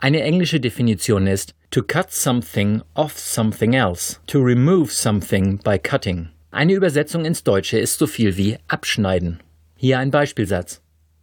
Eine englische Definition ist to cut something off something else, to remove something by cutting. Eine Übersetzung ins Deutsche ist so viel wie abschneiden. Hier ein Beispielsatz.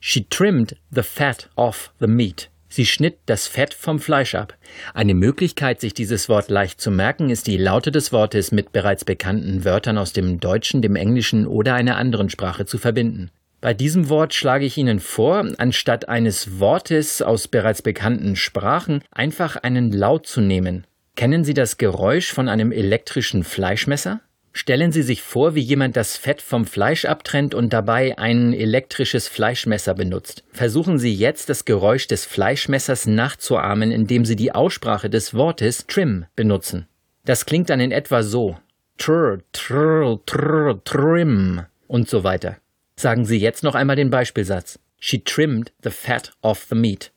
She trimmed the fat off the meat. Sie schnitt das Fett vom Fleisch ab. Eine Möglichkeit, sich dieses Wort leicht zu merken, ist die Laute des Wortes mit bereits bekannten Wörtern aus dem Deutschen, dem Englischen oder einer anderen Sprache zu verbinden. Bei diesem Wort schlage ich Ihnen vor, anstatt eines Wortes aus bereits bekannten Sprachen einfach einen Laut zu nehmen. Kennen Sie das Geräusch von einem elektrischen Fleischmesser? Stellen Sie sich vor, wie jemand das Fett vom Fleisch abtrennt und dabei ein elektrisches Fleischmesser benutzt. Versuchen Sie jetzt das Geräusch des Fleischmessers nachzuahmen, indem Sie die Aussprache des Wortes Trim benutzen. Das klingt dann in etwa so. Trr, trr, trr, trim und so weiter. Sagen Sie jetzt noch einmal den Beispielsatz. She trimmed the fat off the meat.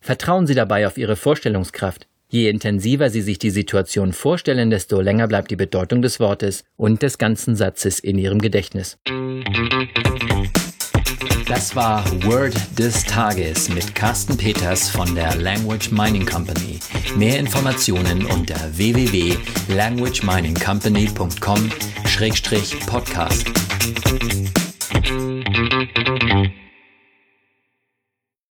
Vertrauen Sie dabei auf Ihre Vorstellungskraft. Je intensiver Sie sich die Situation vorstellen, desto länger bleibt die Bedeutung des Wortes und des ganzen Satzes in Ihrem Gedächtnis. Das war Word des Tages mit Carsten Peters von der Language Mining Company. Mehr Informationen unter www.languageminingcompany.com-podcast.